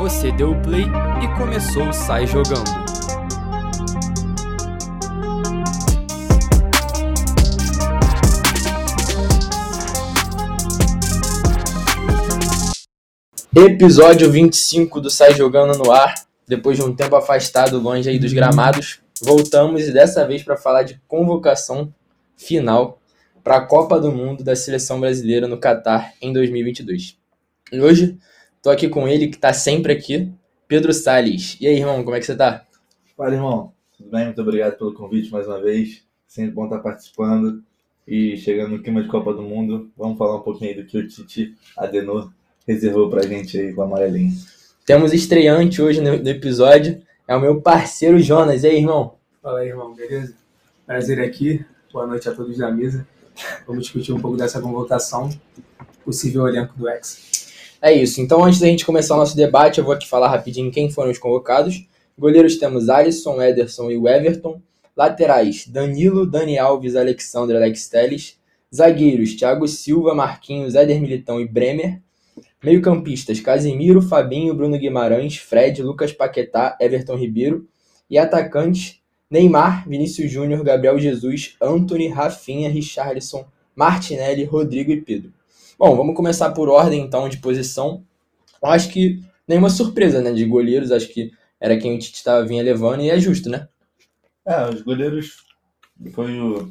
Você deu o play e começou o Sai Jogando. Episódio 25 do Sai Jogando no ar. Depois de um tempo afastado, longe aí dos gramados, voltamos e dessa vez para falar de convocação final para a Copa do Mundo da seleção brasileira no Catar em 2022. E hoje tô aqui com ele que tá sempre aqui, Pedro Salles. E aí, irmão, como é que você tá? Fala, irmão. Tudo bem? Muito obrigado pelo convite mais uma vez. Sempre bom estar participando e chegando no clima de Copa do Mundo. Vamos falar um pouquinho do que o Tite Adenor reservou pra gente aí com a amarelinha. Temos estreante hoje no, no episódio, é o meu parceiro Jonas. E aí, irmão? Fala aí, irmão, beleza? Prazer aqui. Boa noite a todos da mesa. Vamos discutir um pouco dessa convocação, possível elenco do Ex. É isso. Então, antes da gente começar o nosso debate, eu vou aqui falar rapidinho quem foram os convocados. Goleiros temos Alisson, Ederson e Everton. Laterais, Danilo, Dani Alves, Alexandre, Alex Telles. Zagueiros, Thiago Silva, Marquinhos, Éder Militão e Bremer. Meio-campistas, Casimiro, Fabinho, Bruno Guimarães, Fred, Lucas Paquetá, Everton Ribeiro. E atacantes, Neymar, Vinícius Júnior, Gabriel Jesus, Anthony, Rafinha, Richarlison, Martinelli, Rodrigo e Pedro. Bom, vamos começar por ordem então de posição. Eu acho que nenhuma surpresa, né, de goleiros, acho que era quem o Tite estava vinha levando e é justo, né? É, os goleiros foi o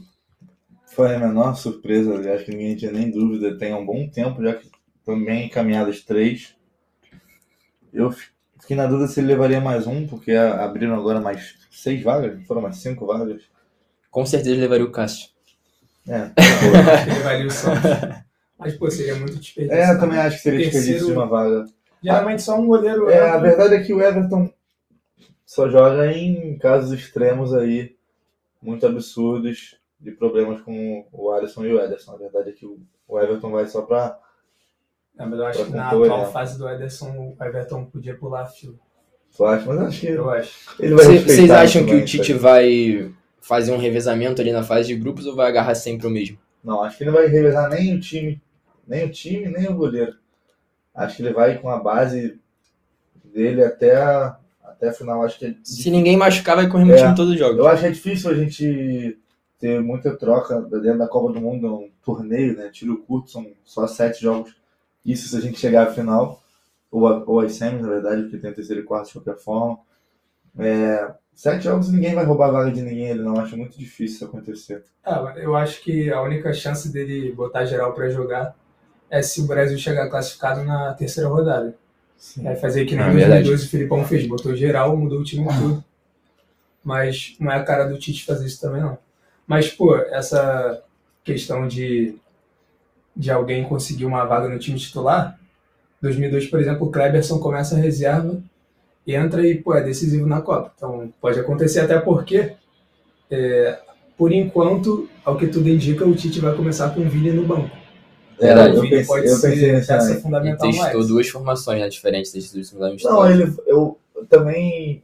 foi a menor surpresa, acho que ninguém tinha nem dúvida, tem um bom tempo já que também encaminhados três. Eu fiquei na dúvida se ele levaria mais um, porque abriram agora mais seis vagas, foram mais cinco vagas. Com certeza levaria o Cássio. É, que levaria o Santos. Mas, pô, seria muito desperdício. é eu também acho que seria Terceiro- desperdício de uma vaga. Geralmente só um goleiro É, a verdade é que o Everton só joga em casos extremos aí, muito absurdos, de problemas com o Alisson e o Ederson. A verdade é que o Everton vai só pra. É, mas eu acho que na atual né? fase do Ederson, o Everton podia pular a fila. Flash, mas acho que Eu acho. ele vai Vocês respeitar vocês acham que o isso Tite vai fazer um revezamento ali na fase de grupos ou vai agarrar sempre o mesmo? Não, acho que ele não vai revezar nem o time, nem o time, nem o goleiro. Acho que ele vai com a base dele até a, até a final. Acho que é Se ninguém machucar, vai correr no É. time todos os jogos. Eu acho que é difícil a gente ter muita troca dentro da Copa do Mundo, um torneio, né? Tiro curto, são só sete jogos. Isso se a gente chegar à final, ou, a, ou às semis, na verdade, porque tem o terceiro e quarto de qualquer forma. É, sete jogos ninguém vai roubar a vaga de ninguém, ele não acho muito difícil isso acontecer. É, eu acho que a única chance dele botar geral pra jogar é se o Brasil chegar classificado na terceira rodada. Sim. É fazer que nem Ah, em verdade. 2012 o Filipão fez, botou geral, mudou o time todo. Mas não é a cara do Tite fazer isso também, não. Mas, pô, essa questão de, de alguém conseguir uma vaga no time titular, 2002, por exemplo, o Kleberson começa a reserva, entra e, pô, é decisivo na Copa. Então, pode acontecer até porque, é, por enquanto, ao que tudo indica, o Tite vai começar com o Vini no banco. Verdade. eu pensei, pode eu pensei. Ele fundamental no testou duas formações né, diferentes desses últimos anos. Não, ele, eu também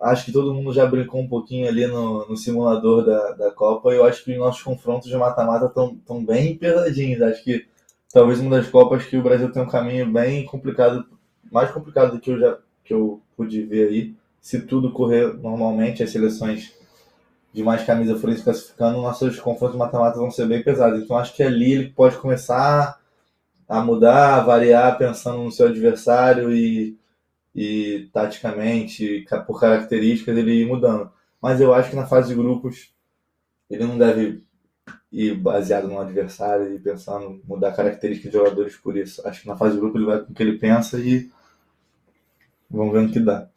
acho que todo mundo já brincou um pouquinho ali no, no simulador da, da Copa e eu acho que os nossos confrontos de mata-mata estão tão bem pesadinhos. Acho que talvez uma das Copas que o Brasil tem um caminho bem complicado, mais complicado do que eu já que eu pude ver aí. Se tudo correr normalmente, as seleções de mais camisa forem se classificando, nossos confrontos mata-mata vão ser bem pesados. Então acho que ali ele pode começar a mudar, a variar, pensando no seu adversário e e taticamente, ca- por características, ele ir mudando. Mas eu acho que na fase de grupos ele não deve ir baseado no adversário e pensando mudar características de jogadores por isso. Acho que na fase de grupo ele vai com o que ele pensa e vamos ver no que dá.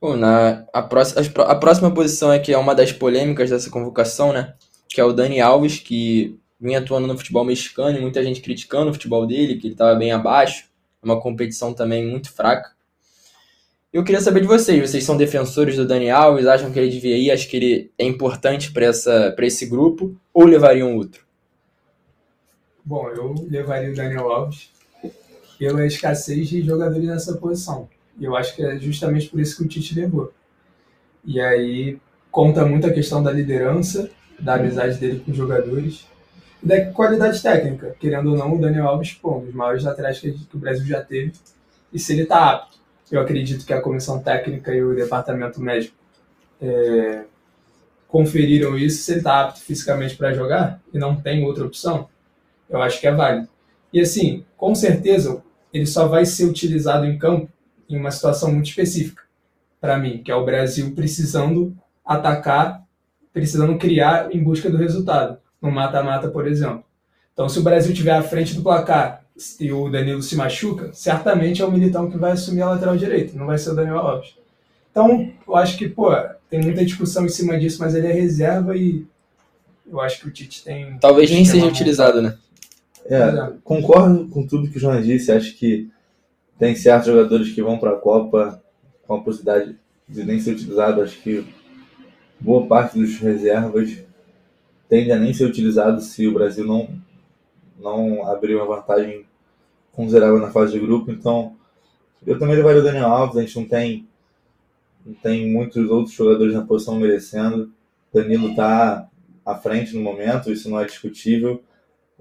Bom, na, a, próxima, a próxima posição aqui é uma das polêmicas dessa convocação, né? Que é o Dani Alves, que vinha atuando no futebol mexicano e muita gente criticando o futebol dele, que ele estava bem abaixo. É uma competição também muito fraca. Eu queria saber de vocês. Vocês são defensores do Dani Alves? Acham que ele devia ir? Acham que ele é importante para esse grupo? Ou levariam outro? Bom, eu levaria o Daniel Alves pela escassez de jogadores nessa posição. E eu acho que é justamente por isso que o Tite levou. E aí conta muito a questão da liderança, da amizade dele com os jogadores e da qualidade técnica. Querendo ou não, o Daniel Alves, pô, um dos maiores laterais que que o Brasil já teve. E se ele tá apto eu acredito que a comissão técnica e o departamento médico é, conferiram isso, se ele está apto fisicamente para jogar e não tem outra opção, eu acho que é válido. E assim, com certeza, ele só vai ser utilizado em campo em uma situação muito específica, para mim, que é o Brasil precisando atacar, precisando criar em busca do resultado, no mata-mata, por exemplo. Então, se o Brasil tiver à frente do placar e o Danilo se machuca, certamente é o Militão que vai assumir a lateral direita, não vai ser o Daniel Alves. Então, eu acho que, pô, tem muita discussão em cima disso, mas ele é reserva e eu acho que o Tite tem. Talvez nem seja utilizado, né? É, concordo com tudo que o João disse. Acho que tem certos jogadores que vão para a Copa com a possibilidade de nem ser utilizado. Acho que boa parte dos reservas tende a nem ser utilizado se o Brasil não, não abrir uma vantagem considerável na fase de grupo. Então, eu também levaria o Daniel Alves. A gente não tem, não tem muitos outros jogadores na posição merecendo. Danilo está à frente no momento, isso não é discutível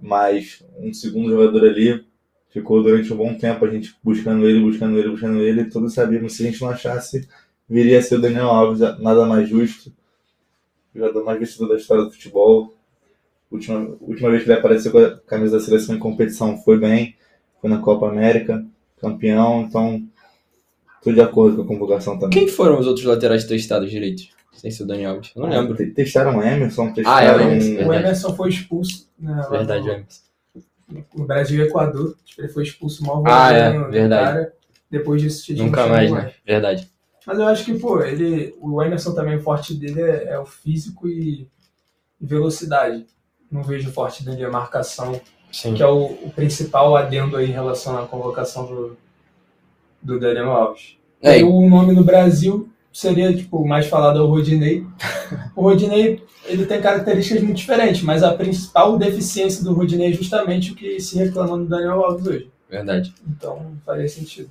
mas um segundo jogador ali ficou durante um bom tempo a gente buscando ele, buscando ele, buscando ele, e todos sabíamos que se a gente não achasse, viria a ser o Daniel Alves, nada mais justo, o jogador mais vestido da história do futebol. Última, última vez que ele apareceu com a camisa da seleção em competição foi bem, foi na Copa América, campeão, então estou de acordo com a convocação também. Quem foram os outros laterais testados direitos? Sem ser o Daniel Alves. Eu não ah, lembro. Testaram o Emerson, testaram. Ah, é, o Emerson, o Emerson foi expulso. Né, verdade, o Emerson. O Brasil e Equador. Ele foi expulso mal Ah, é, verdade. Cara. Depois disso, Nunca mais, mais, né? Verdade. Mas eu acho que, pô, ele, o Emerson também, o forte dele é, é o físico e, e, velocidade. Não vejo o forte dele a marcação, Sim. que é o, o, principal adendo aí em relação à convocação do, do Daniel Alves. É, e o nome no Brasil seria tipo mais falado é o Rodinei. O Rodinei ele tem características muito diferentes, mas a principal deficiência do Rodinei é justamente o que se reclama no Daniel Alves hoje. Verdade. Então faria sentido.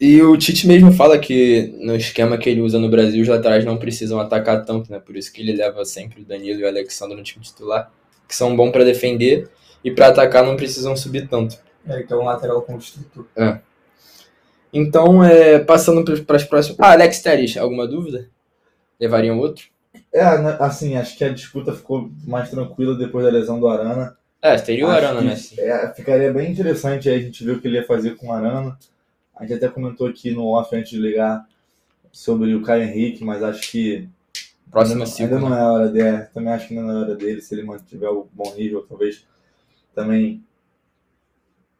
E o Tite mesmo fala que no esquema que ele usa no Brasil, os laterais não precisam atacar tanto, né? Por isso que ele leva sempre o Danilo e o Alexandre no time titular, que são bons para defender e para atacar não precisam subir tanto. É, que é um lateral construtor. É. Então, é, passando para as próximas. Ah, Alex Telles, alguma dúvida? Levariam outro? É, né, assim, acho que a disputa ficou mais tranquila depois da lesão do Arana. É, teria o Arana, né? É, ficaria bem interessante aí a gente ver o que ele ia fazer com o Arana. A gente até comentou aqui no off antes de ligar sobre o Caio Henrique, mas acho que. Próxima ainda, cinco, ainda não né? é a hora dele. Também acho que não é a hora dele, se ele mantiver o bom nível, talvez também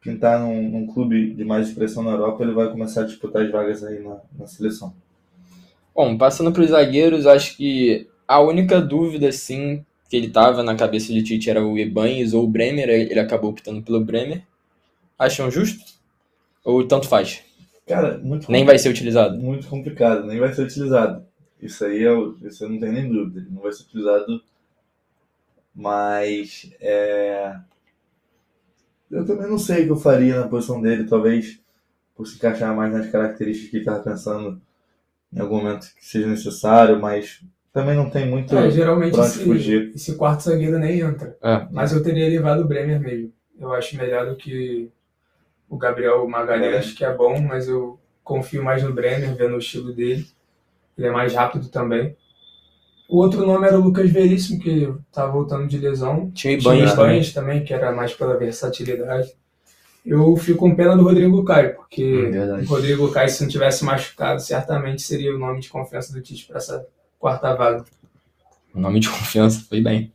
pintar num, num, clube de mais expressão na Europa, ele vai começar a disputar as vagas aí na, na seleção. Bom, passando para os zagueiros, acho que a única dúvida, sim, que ele tava na cabeça de Tite era o Ibanez ou o Bremer, ele acabou optando pelo Bremer. Acham justo? Ou tanto faz? Cara, muito Nem vai ser utilizado? Muito complicado, nem vai ser utilizado. Isso aí é, isso eu não tenho nem dúvida, ele não vai ser utilizado, mas é, eu também não sei o que eu faria na posição dele, talvez por se encaixar mais nas características que ele estava pensando em algum momento que seja necessário, mas também não tem muito é, geralmente esse, fugir. esse quarto zagueiro nem entra. É. Mas eu teria levado o Bremer mesmo. Eu acho melhor do que o Gabriel Magalhães, é. que é bom, mas eu confio mais no Bremer, vendo o estilo dele. Ele é mais rápido também. O outro nome era o Lucas Veríssimo, que tá voltando de lesão. Tinha Ibanez também. também, que era mais pela versatilidade. Eu fico com pena do Rodrigo Caio, porque hum, o Rodrigo Caio, se não tivesse machucado, certamente seria o nome de confiança do Tite para essa quarta vaga. O nome de confiança, foi bem.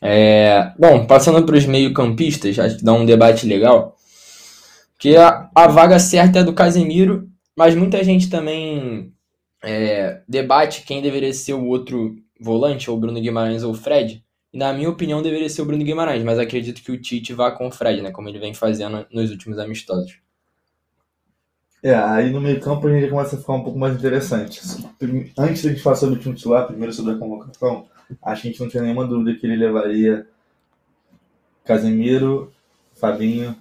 É, bom, passando para os meio-campistas, acho que dá um debate legal. Que a, a vaga certa é do Casemiro, mas muita gente também é, debate quem deveria ser o outro volante, ou Bruno Guimarães ou Fred. Na minha opinião deveria ser o Bruno Guimarães, mas acredito que o Tite vá com o Fred, né? Como ele vem fazendo nos últimos amistosos. É, aí no meio campo a gente começa a ficar um pouco mais interessante. Antes de a gente falar sobre o time titular, primeiro sobre a convocação, acho que a gente não tinha nenhuma dúvida que ele levaria Casemiro, Fabinho,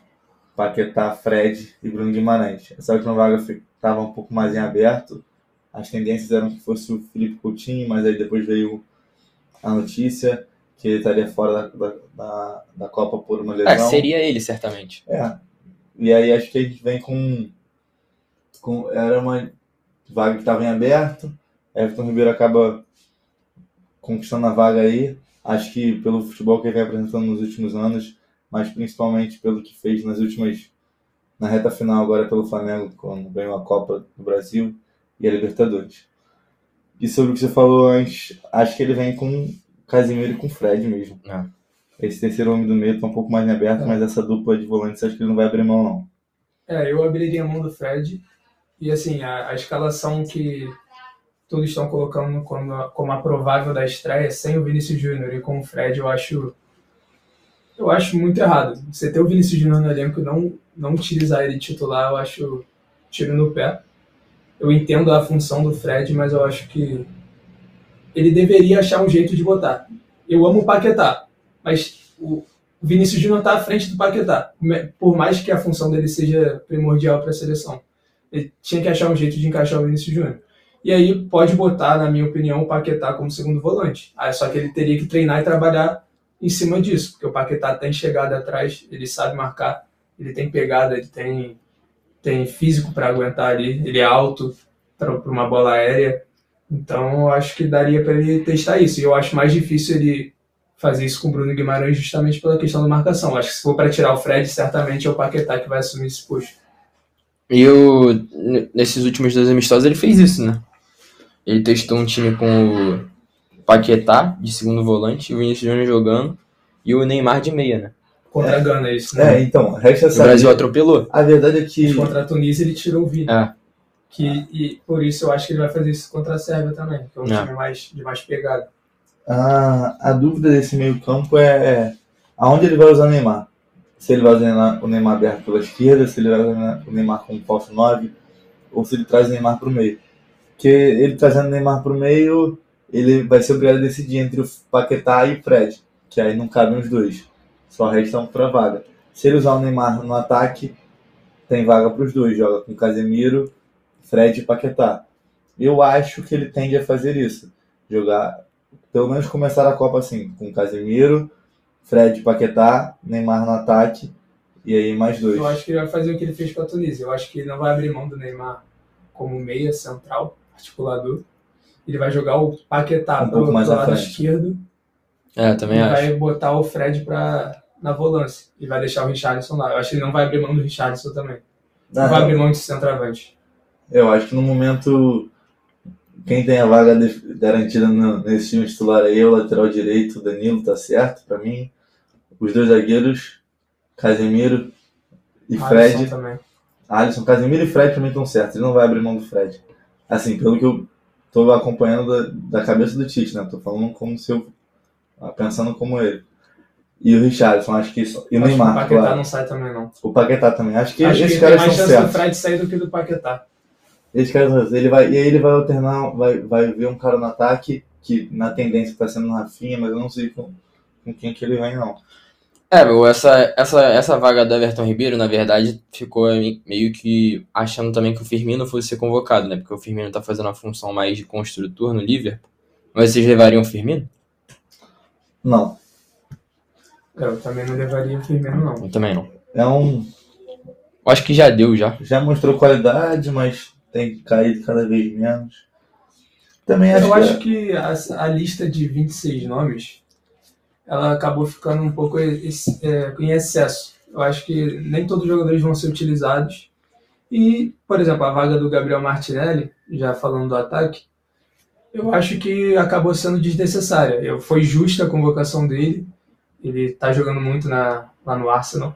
Paquetá, Fred e Bruno Guimarães. Essa última vaga estava um pouco mais em aberto, as tendências eram que fosse o Felipe Coutinho, mas aí depois veio a notícia que ele estaria fora da, da, da Copa por uma lesão. É, seria ele, certamente. É. E aí acho que a gente vem com com- era uma vaga que estava em aberto. Everton Ribeiro acaba conquistando a vaga aí. Acho que pelo futebol que ele vem apresentando nos últimos anos, mas principalmente pelo que fez nas últimas. na reta final agora pelo Flamengo, quando ganhou a Copa do Brasil e a Libertadores. E sobre o que você falou antes, acho que ele vem com o Casimiro e com o Fred mesmo. É. Esse terceiro homem do meio tá um pouco mais em aberto, É. mas essa dupla de volantes acho que ele não vai abrir mão, não. É, eu abriria a mão do Fred. E assim, a, a escalação que todos estão colocando como, como a provável da estreia, sem o Vinícius Júnior e com o Fred, eu acho. Eu acho muito errado. Você ter o Vinícius Júnior no elenco e não, não utilizar ele titular, eu acho tiro no pé. Eu entendo a função do Fred, mas eu acho que ele deveria achar um jeito de botar. Eu amo o Paquetá, mas o Vinícius Júnior está à frente do Paquetá, por mais que a função dele seja primordial para a seleção. Ele tinha que achar um jeito de encaixar o Vinícius Júnior. E aí pode botar, na minha opinião, o Paquetá como segundo volante. Aí só que ele teria que treinar e trabalhar em cima disso, porque o Paquetá tem chegada atrás, ele sabe marcar, ele tem pegada, ele tem, tem físico para aguentar ali, ele é alto para uma bola aérea. Então eu acho que daria para ele testar isso. E eu acho mais difícil ele fazer isso com o Bruno Guimarães justamente pela questão da marcação. Acho que se for para tirar o Fred, certamente é o Paquetá que vai assumir esse puxo. E o, nesses últimos dois amistosos ele fez isso, né? Ele testou um time com o Paquetá de segundo volante, o Vinícius Júnior jogando e o Neymar de meia, né? Contra a Gana, é isso, É, né? então, resta O saber. Brasil atropelou. A verdade é que. Mas Contra a Tunísia ele tirou o Vini. É. Que, e por isso eu acho que ele vai fazer isso contra a Sérvia também, que é um É. time mais, de mais pegada. A, a dúvida desse meio-campo é aonde ele vai usar o Neymar. Se ele vai usar o Neymar- o Neymar aberto pela esquerda, se ele vai usar o Neymar como falso 9, ou se ele traz o Neymar para o meio. Porque ele trazendo o Neymar para o meio, ele vai ser obrigado a decidir entre o Paquetá e o Fred, que aí não cabem os dois. Só resta um para vaga. Se ele usar o Neymar no ataque, tem vaga para os dois. Joga com Casemiro, Fred e Paquetá. Eu acho que ele tende a fazer isso. Jogar pelo menos começar a Copa assim, com Casemiro, Fred Paquetá, Neymar no ataque e aí mais dois. Eu acho que ele vai fazer o que ele fez com a Tunísia. Eu acho que ele não vai abrir mão do Neymar como meia central, articulador. Ele vai jogar o Paquetá Um à lado esquerdo É, e também acho. vai botar o Fred pra, na volância. E vai deixar o Richarlison lá. Eu acho que ele não vai abrir mão do Richarlison também. Não Ah, vai abrir mão de centroavante. eu acho que no momento quem tem a vaga garantida nesse time titular aí é o lateral direito, o Danilo, tá certo pra mim. Os dois zagueiros, Casemiro e Alisson Fred. também. Alisson, Casemiro e Fred pra mim estão certos. Ele não vai abrir mão do Fred. Assim, pelo que eu tô acompanhando da, da cabeça do Tite, né? Tô falando como se eu. pensando como ele. E o Richarlison, acho que isso. E o Acho que o Neymar, Paquetá claro. não sai também, não. O Paquetá também. Acho que Acho que esses tem caras mais são chance do. Fred sair do que do Paquetá. Esses caras. Ele vai, e aí ele vai alternar, vai, vai ver um cara no ataque, que na tendência tá sendo o Rafinha, mas eu não sei com, com quem que ele vai, não. É, meu, essa, essa, essa vaga do Everton Ribeiro, na verdade, ficou meio que achando também que o Firmino fosse ser convocado, né? Porque o Firmino tá fazendo a função mais de construtor no Liverpool. Mas vocês levariam o Firmino? Não. Eu também não levaria o Firmino, não. Eu também não. É um. Eu acho que já deu, já. Já mostrou qualidade, mas tem caído cada vez menos. Também acho Eu que. acho que a, a lista de 26 nomes ela acabou ficando um pouco é, em excesso. Eu acho que nem todos os jogadores vão ser utilizados. E, por exemplo, a vaga do Gabriel Martinelli, já falando do ataque, eu acho que acabou sendo desnecessária. Eu, foi justa a convocação dele. Ele está jogando muito na, lá no Arsenal.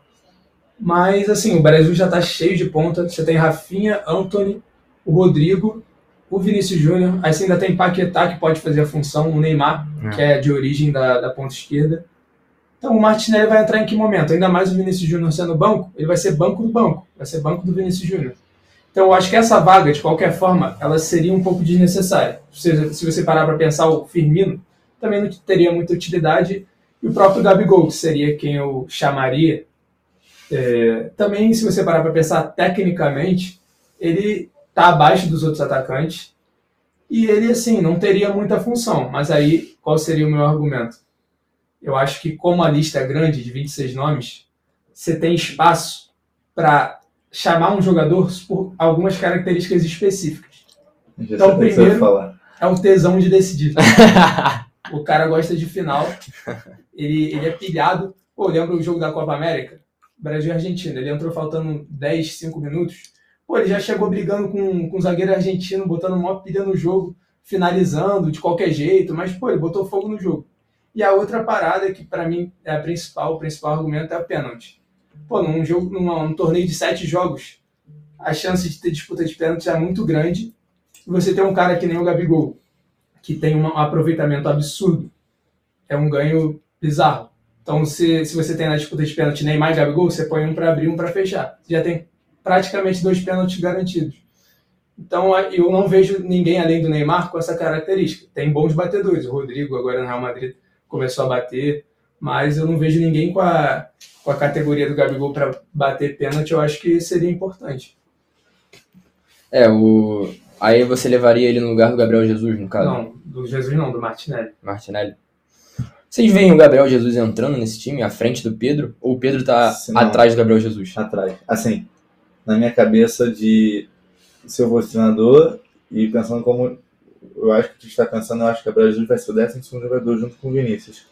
Mas, assim, o Brasil já está cheio de ponta. Você tem Rafinha, Anthony, o Rodrigo, o Vinícius Júnior. Aí você ainda tem Paquetá, que pode fazer a função, o Neymar, É. que é de origem da, da ponta esquerda. Então o Martinelli vai entrar em que momento? Ainda mais o Vinícius Júnior sendo banco, ele vai ser banco do banco, vai ser banco do Vinícius Júnior. Então eu acho que essa vaga, de qualquer forma, ela seria um pouco desnecessária. Se, se você parar para pensar, o Firmino também não teria muita utilidade. E o próprio Gabigol, que seria quem eu chamaria. É, também, se você parar para pensar tecnicamente, ele está abaixo dos outros atacantes. E ele, assim, não teria muita função. Mas aí, qual seria o meu argumento? Eu acho que, como a lista é grande, de 26 nomes, você tem espaço para chamar um jogador por algumas características específicas. Já Então, primeiro-. É o tesão de decidir. O cara gosta de final. Ele, ele é pilhado. Pô, lembra o jogo da Copa América? Brasil e Argentina. Ele entrou faltando 10, 5 minutos. Pô, ele já chegou brigando com, com o zagueiro argentino, botando maior pilha no jogo, finalizando de qualquer jeito. Mas, pô, ele botou fogo no jogo. E a outra parada que, pra mim, é a principal, o principal argumento é a pênalti. Pô, num, jogo, num torneio de sete jogos, a chance de ter disputa de pênalti é muito grande. E você tem um cara que nem o Gabigol, que tem um aproveitamento absurdo, é um ganho bizarro. Então, se, se você tem na disputa de pênalti Neymar e Gabigol, você põe um para abrir, um para fechar. Já tem praticamente dois pênaltis garantidos. Então, eu não vejo ninguém além do Neymar com essa característica. Tem bons batedores. O Rodrigo, agora no Real Madrid, começou a bater, mas eu não vejo ninguém com a, com a categoria do Gabigol para bater pênalti. Eu acho que seria importante. É, o. Aí você levaria ele no lugar do Gabriel Jesus, no caso? Não, do Jesus não, do Martinelli. Martinelli. Vocês veem o Gabriel Jesus entrando nesse time, à frente do Pedro? Ou o Pedro tá não. atrás do Gabriel Jesus? atrás. Assim, na minha cabeça de se eu fosse treinador e pensando como eu acho que tu está pensando, eu acho que o Gabriel Jesus vai ser o 12 segundo jogador junto com o Vinícius.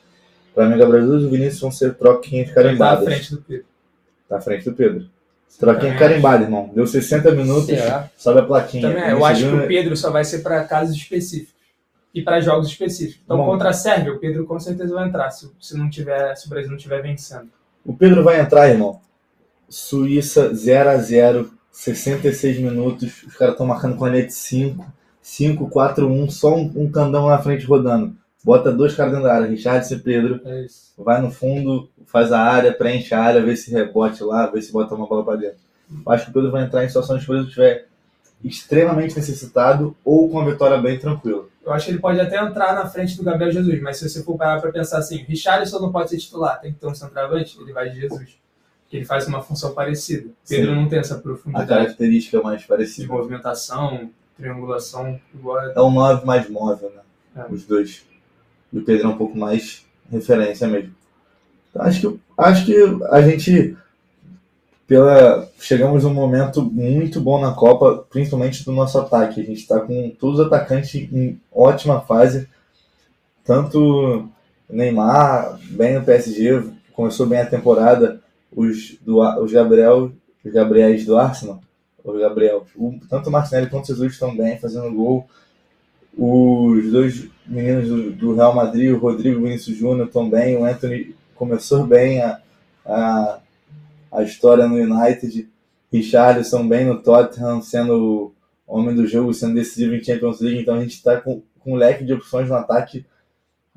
Pra mim, o Gabriel Jesus e o Vinícius vão ser troquinhas Ele tá à carimbadas. frente do Pedro. Tá à frente do Pedro. Troquinha Também carimbada, irmão. Deu 60 minutos, Será? sobe a plaquinha. Também, é, eu acho que o Pedro só vai ser para casos específicos e para jogos específicos. Então, Bom. contra a Sérvia, o Pedro com certeza vai entrar, se, se, não tiver, se o Brasil não estiver vencendo. O Pedro vai entrar, irmão. Suíça 0 a 0 66 minutos. Os caras estão marcando com a net 5, 5, 4, 1, só um, um candão na frente rodando. Bota dois caras dentro da área, Richard e Pedro. É isso. Vai no fundo, faz a área, preenche a área, vê se rebote lá, vê se bota uma bola para dentro. Eu acho que o Pedro vai entrar em situações que o Pedro estiver extremamente necessitado ou com a vitória bem tranquila. Eu acho que ele pode até entrar na frente do Gabriel Jesus, mas se você for parar para pensar assim, Richarlison não pode ser titular, tem que ter um centroavante, ele vai de Jesus. Porque ele faz uma função parecida. Pedro Sim. não tem essa A profundidade característica mais de parecida. movimentação, triangulação, igual a... É um 9 mais móvel, né? É. Os dois. E o Pedro é um pouco mais referência mesmo. Então, acho que, acho que a gente pela chegamos num momento muito bom na Copa, principalmente do nosso ataque. A gente está com todos os atacantes em ótima fase. Tanto Neymar, bem no PSG, começou bem a temporada. Os, do, os Gabriel, os Gabriéis do Arsenal, o Gabriel, o, tanto o Martinelli quanto o Jesus estão bem, fazendo gol. Os dois meninos do, do Real Madrid, o Rodrigo e Vinícius Júnior, estão bem. O Anthony começou bem a, a, a história no United. Richarlison bem no Tottenham, sendo o homem do jogo, sendo decisivo em Champions League. Então a gente está com, com um leque de opções no ataque.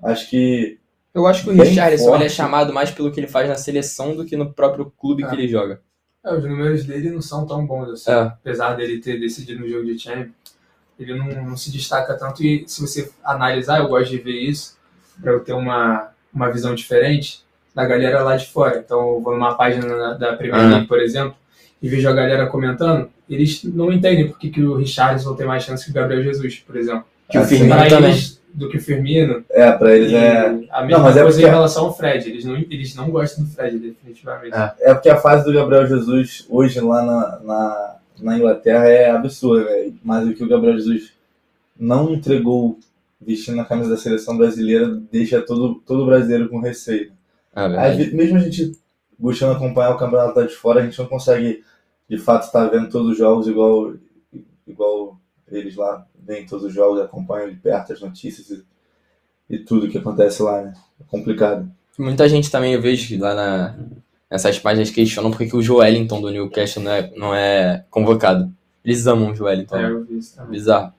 Acho que Eu acho que o Richarlison é chamado mais pelo que ele faz na seleção do que no próprio clube Ah. que ele joga. É, os números dele não são tão bons assim. É. Apesar dele ter decidido no jogo de Champions, ele não, não se destaca tanto. E se você analisar, eu gosto de ver isso, para eu ter uma, uma visão diferente da galera lá de fora. Então, eu vou numa página da Premier. League, por exemplo, e vejo a galera comentando, eles não entendem por que, que o Richarlison tem mais chance que o Gabriel Jesus, por exemplo. Que o Firmino Pra também. eles, do que o Firmino. é, para eles é. a mesma Não, mas é coisa porque- em relação ao Fred. Eles não, eles não gostam do Fred, definitivamente. É. É porque a fase do Gabriel Jesus hoje lá na, na, na Inglaterra é absurda, velho. Mas o que o Gabriel Jesus não entregou vestindo a camisa da seleção brasileira deixa todo, todo brasileiro com receio. É verdade. vezes, mesmo a gente buscando acompanhar o campeonato lá de fora, a gente não consegue de fato estar vendo todos os jogos igual, igual eles lá veem todos os jogos, acompanham de perto as notícias e, e tudo que acontece lá, né? É complicado. Muita gente também eu vejo que lá na, nessas páginas questionam porque que o Joelinton do Newcastle não é, não é convocado. Eles amam o Joelinton. É, eu vi isso também. Bizarro.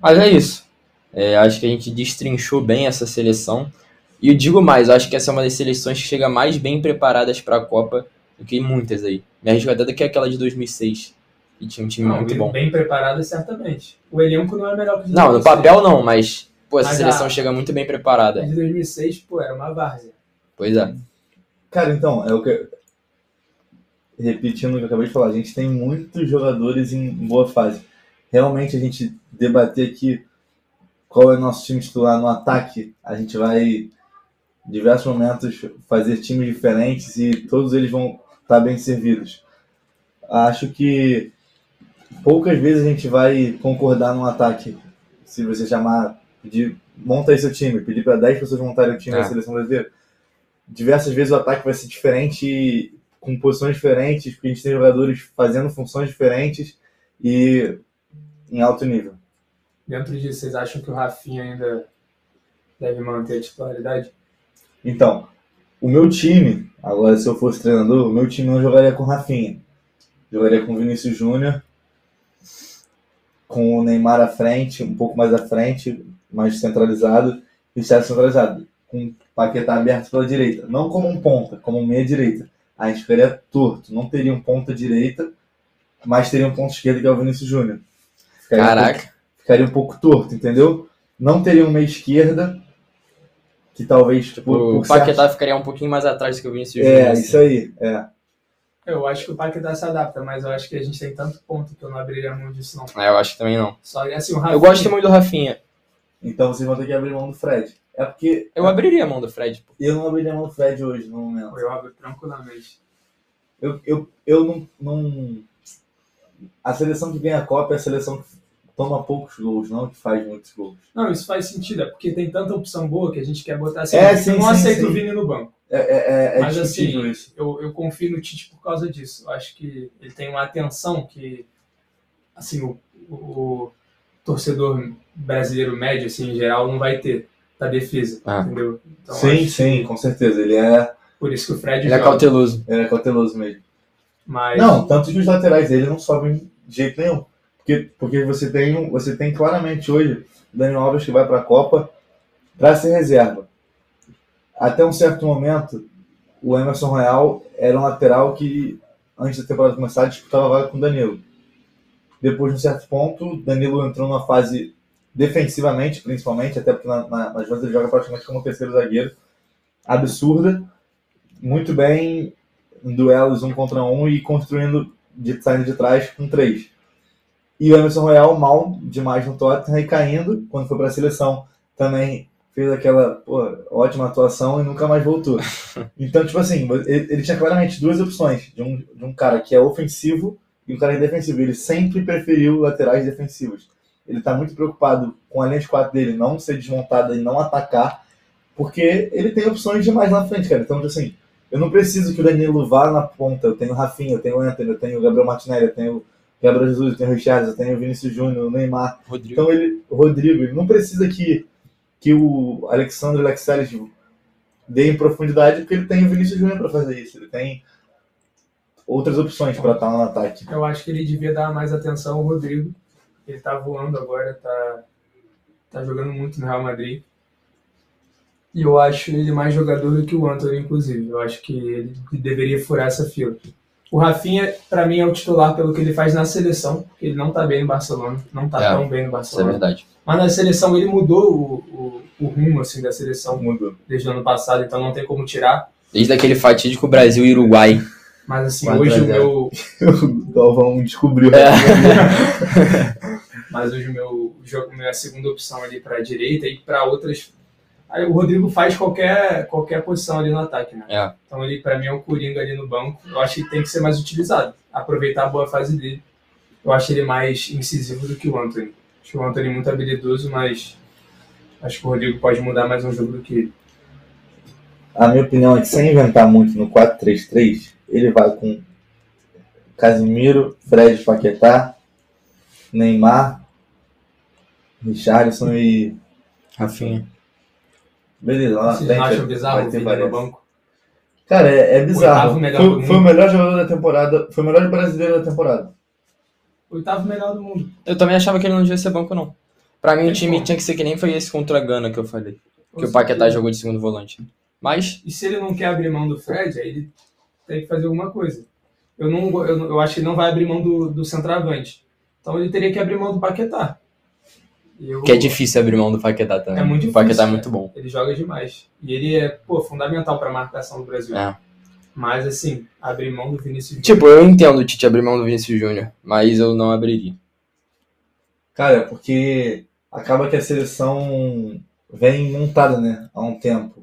Mas é isso. É, acho que a gente destrinchou bem essa seleção. E eu digo mais, acho que essa é uma das seleções que chega mais bem preparadas para a Copa do que muitas aí. Minha arriscada é que é aquela de 2006, que tinha um time Não, muito bom. bem preparada, certamente. O elenco não é melhor que o de Não, no 2006. papel não, mas pô, essa Mas seleção a- chega muito bem A preparada. de 2006, pô, era uma várzea. Pois é. Cara, então, é o que. Repetindo o que eu acabei de falar, a gente tem muitos jogadores em boa fase. Realmente a gente debater aqui qual é o nosso time titular no ataque, a gente vai em diversos momentos fazer times diferentes e todos eles vão estar bem servidos. Acho que poucas vezes a gente vai concordar num ataque. Se você chamar, pedir, monta aí seu time, pedir para 10 pessoas montarem o time É. da seleção brasileira. Diversas vezes o ataque vai ser diferente, com posições diferentes, porque a gente tem jogadores fazendo funções diferentes e em alto nível. Dentro disso, vocês acham que o Rafinha ainda deve manter a titularidade? Então, o meu time, agora se eu fosse treinador, o meu time não jogaria com Rafinha. Jogaria com Vinícius Júnior, com o Neymar à frente, um pouco mais à frente, mais centralizado, e o Sérgio centralizado, com o Paquetá aberto pela direita. Não como um ponta, como um meia direita. A gente ficaria torto. Não teria um ponta direita, mas teria um ponto esquerdo que é o Vinícius Júnior. Ficaria um pouco- Caraca. ficaria um pouco torto, entendeu? Não teria um meia esquerda, que talvez Tipo, por, o Paquetá ficaria um pouquinho mais atrás do que o Vinícius É, Júnior, assim. isso aí. É. Eu acho que o Paquetá se adapta, mas eu acho que a gente tem tanto ponto que eu não abriria mão disso, não. É, eu acho que também não. Só assim, o Rafinha, Eu gosto muito do Rafinha. Então vocês vão ter que abrir mão do Fred. É porque Eu abriria a mão do Fred. pô. eu não abriria mão do Fred hoje, no momento. Eu abro tranquilamente. Eu, eu, eu não, não. A seleção que ganha a Copa é a seleção que toma poucos gols, não que faz muitos gols. Não, isso faz sentido, é porque tem tanta opção boa que a gente quer botar assim. É, eu sim, não sim, aceito sim. o Vini no banco. É, é, é, é Mas assim, isso. eu, eu confio no Tite por causa disso. Eu acho que ele tem uma atenção que, assim, o, o torcedor brasileiro médio, assim, em geral, não vai ter da defesa, Ah. entendeu? Então, sim, acho sim, com certeza. Ele é, Por isso que o Fred Ele é joga. cauteloso. ele é cauteloso mesmo. Mas, Não, tanto que os laterais dele não sobem de jeito nenhum. Porque, porque você, tem, você tem claramente hoje o Daniel Alves que vai para a Copa para ser reserva. Até um certo momento, o Emerson Royal era um lateral que, antes da temporada começar, disputava a vaga com o Danilo. Depois de um certo ponto, Danilo entrou numa fase defensivamente, principalmente, até porque na, na, nas vezes ele joga praticamente como terceiro zagueiro, absurda, muito bem em duelos um contra um e construindo de saindo de trás com três. E o Emerson Royal mal demais no Tottenham e caindo quando foi para a seleção também fez aquela pô, ótima atuação e nunca mais voltou. Então, tipo assim, ele, ele tinha claramente duas opções de um, de um cara que é ofensivo e um cara é defensivo. Ele sempre preferiu laterais defensivos. Ele está muito preocupado com a linha de quatro dele não ser desmontada e não atacar, porque ele tem opções demais na frente, cara. Então, assim, eu não preciso que o Danilo vá na ponta. Eu tenho o Rafinha, eu tenho o Anthony, eu tenho o Gabriel Martinelli, eu tenho o Gabriel Jesus, eu tenho o Richard, eu tenho o Vinícius Júnior, o Neymar. Rodrigo. Então ele, o Rodrigo, ele não precisa que, que o Alexandre Lexeles dê em profundidade, porque ele tem o Vinícius Júnior para fazer isso. Ele tem outras opções para estar no ataque. eu acho que ele devia dar mais atenção ao Rodrigo. Ele tá voando agora, tá, tá jogando muito no Real Madrid. E eu acho ele mais jogador do que o Antony, inclusive. Eu acho que ele deveria furar essa fila. O Rafinha, pra mim, é o titular pelo que ele faz na seleção, porque ele não tá bem no Barcelona, não tá É, tão bem no Isso é Barcelona. verdade. Mas na seleção ele mudou o, o, o rumo assim, da seleção Mudou. desde o ano passado, então não tem como tirar. Desde aquele fatídico Brasil e Uruguai. Mas assim, 4 a hoje o 0. meu, O Galvão descobriu. É. mas hoje o meu jogo, minha segunda opção ali para direita e para outras. Aí o Rodrigo faz qualquer, qualquer posição ali no ataque, né? É. Então ele para mim é o Coringa ali no banco. Eu acho que tem que ser mais utilizado, aproveitar a boa fase dele. Eu acho ele mais incisivo do que o Anthony. Acho o Anthony muito habilidoso, mas acho que o Rodrigo pode mudar mais um jogo do que ele. A minha opinião é que sem inventar muito no 4-3-3, ele vai com Casimiro, Fred Paquetá, Neymar, Richarlison e. Rafinha. Beleza, lá na Vocês frente não acham vai bizarro o ter Vini no banco? Cara, é, é bizarro. Melhor Foi, foi o melhor jogador da temporada. Foi o melhor brasileiro da temporada. Oitavo melhor do mundo. Eu também achava que ele não devia ser banco, não. Pra mim, o Tem time como. tinha que ser que nem foi esse contra a Gana que eu falei. Que Ou o Paquetá seja, jogou de segundo volante. Mas, E se ele não quer abrir mão do Fred, aí ele tem que fazer alguma coisa. Eu, não, eu, eu acho que ele não vai abrir mão do, do centroavante. Então ele teria que abrir mão do Paquetá. Eu- que é difícil abrir mão do Paquetá também. É muito o Paquetá difícil, é muito bom. Ele joga demais. E ele é, pô, fundamental pra marcação do Brasil. É. Mas, assim, abrir mão do Vinícius Tipo, eu entendo o Tite abrir mão do Vinícius Júnior, mas eu não abriria. Cara, porque acaba que a seleção vem montada, né? Há um tempo.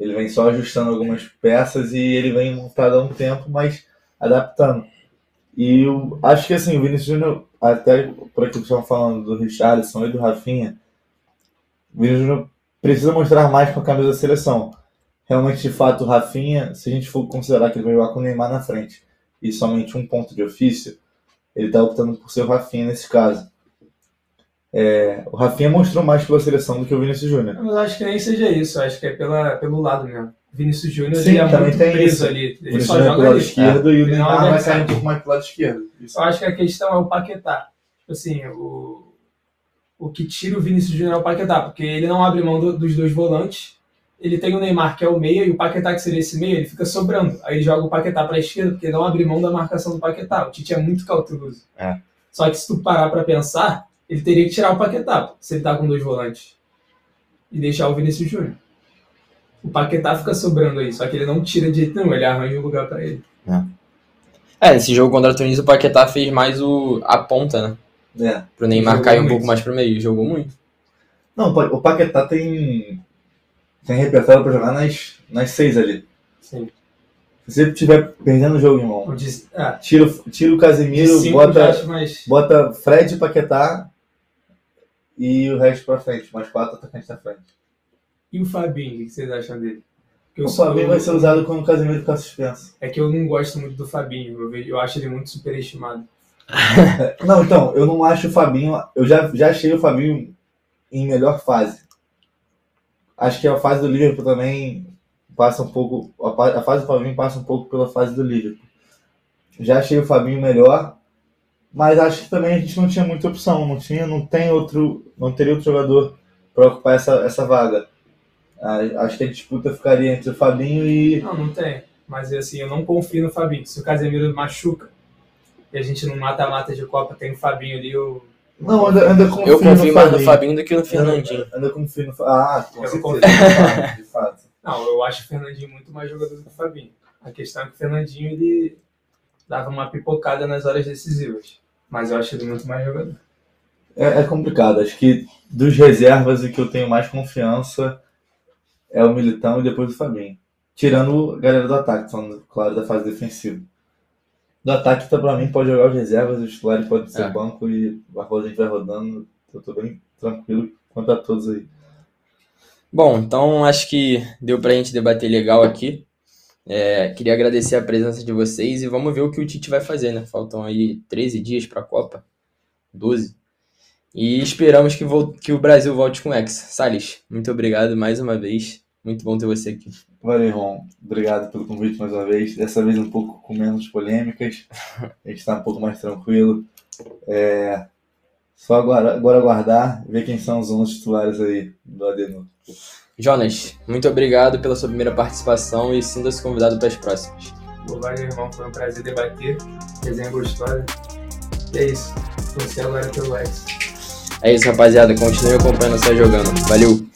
Ele vem só ajustando algumas peças e ele vem montado há um tempo, mas adaptando. E eu acho que assim, o Vinícius Júnior, até por aquilo que estavam falando do Richardson e do Rafinha, o Vinícius Júnior precisa mostrar mais com a camisa da seleção. Realmente, de fato, o Rafinha, se a gente for considerar que ele vai jogar com o Neymar na frente e somente um ponto de ofício, ele está optando por ser o Rafinha nesse caso. É, o Rafinha mostrou mais pela seleção do que o Vinícius Júnior. Mas acho que nem seja isso, acho que é pela, pelo lado mesmo. Vinícius Júnior Sim, ele é muito tem preso isso. ali. Ele Vinícius só é joga pro lado ali. esquerdo e o não Neymar é vai sair um pouco mais pro lado esquerdo. Isso. Eu acho que a questão é o Paquetá. Tipo Assim, o, o que tira o Vinícius Júnior é o Paquetá, porque ele não abre mão do- dos dois volantes. Ele tem o Neymar, que é o meia, e o Paquetá, que seria esse meia, ele fica sobrando. Aí ele joga o Paquetá para a esquerda, porque não abre mão da marcação do Paquetá. O Tite é muito cauteloso. É. Só que se tu parar para pensar, ele teria que tirar o Paquetá, se ele tá com dois volantes. E deixar o Vinícius Júnior. O Paquetá fica sobrando aí, só que ele não tira de jeito nenhum, ele arranja um lugar para ele. É, nesse jogo contra a Tunísia, o Paquetá fez mais o, a ponta, né? É. Pro Neymar Jogou cair um pouco mais pro meio. Jogou muito. Não, o Paquetá tem, tem repertório pra jogar nas, nas seis ali. Sim. Se você estiver perdendo o jogo, irmão, ah, tira, o- tira o Casemiro, bota, acho mais... bota Fred e Paquetá e o resto pra frente, mais quatro atacantes na frente. E o Fabinho, o que vocês acham dele? Eu O Fabinho vai ser usado quando o Casemiro ficar suspenso. É que eu não gosto muito do Fabinho, eu, vejo- eu acho ele muito superestimado. Não, então, eu não acho o Fabinho. Eu já, já achei o Fabinho em melhor fase. Acho que a fase do Liverpool também passa um pouco. A fase do Fabinho passa um pouco pela fase do Liverpool. Já achei o Fabinho melhor, mas acho que também a gente não tinha muita opção. Não tinha, não tem outro. Não teria outro jogador para ocupar essa, essa vaga. Acho que a disputa ficaria entre o Fabinho e. Não, não tem. Mas assim, eu não confio no Fabinho. Se o Casemiro machuca e a gente não mata-mata de Copa, tem o Fabinho ali, eu. Não, ainda, ainda confio, Eu confio no mais no Fabinho. Fabinho do que no Fernandinho. Ainda, ainda confio no Fabinho. Ah, com Eu confio. de fato, de fato. Não, eu acho o Fernandinho muito mais jogador do que o Fabinho. A questão é que o Fernandinho ele dava uma pipocada nas horas decisivas. Mas eu acho ele muito mais jogador. É, é complicado. Acho que dos reservas, o que eu tenho mais confiança é o Militão e depois o Fabinho. Tirando a galera do ataque, falando, claro, da fase defensiva. Do ataque, tá, pra mim, pode jogar os reservas, os titulares podem ser É. banco e a gente vai rodando. Eu tô bem tranquilo quanto a todos aí. Bom, então acho que deu pra gente debater legal aqui. É, queria agradecer a presença de vocês e vamos ver o que o Tite vai fazer, né? Faltam aí 13 dias pra Copa, 12. E esperamos que, que o Brasil volte com o Hexa. Salles, muito obrigado mais uma vez. Muito bom ter você aqui. Valeu, irmão. Obrigado pelo convite mais uma vez. Dessa vez um pouco com menos polêmicas. A gente tá um pouco mais tranquilo. É... Só agora, agora aguardar ver quem são os 11 titulares aí do Adenor. Jonas, muito obrigado pela sua primeira participação e sinta-se convidado para as próximas. Pô, Valeu, irmão. Foi um prazer debater. Resenha gostosa. E é isso. Você agora pelo X. É isso, rapaziada. Continue acompanhando você jogando. Valeu!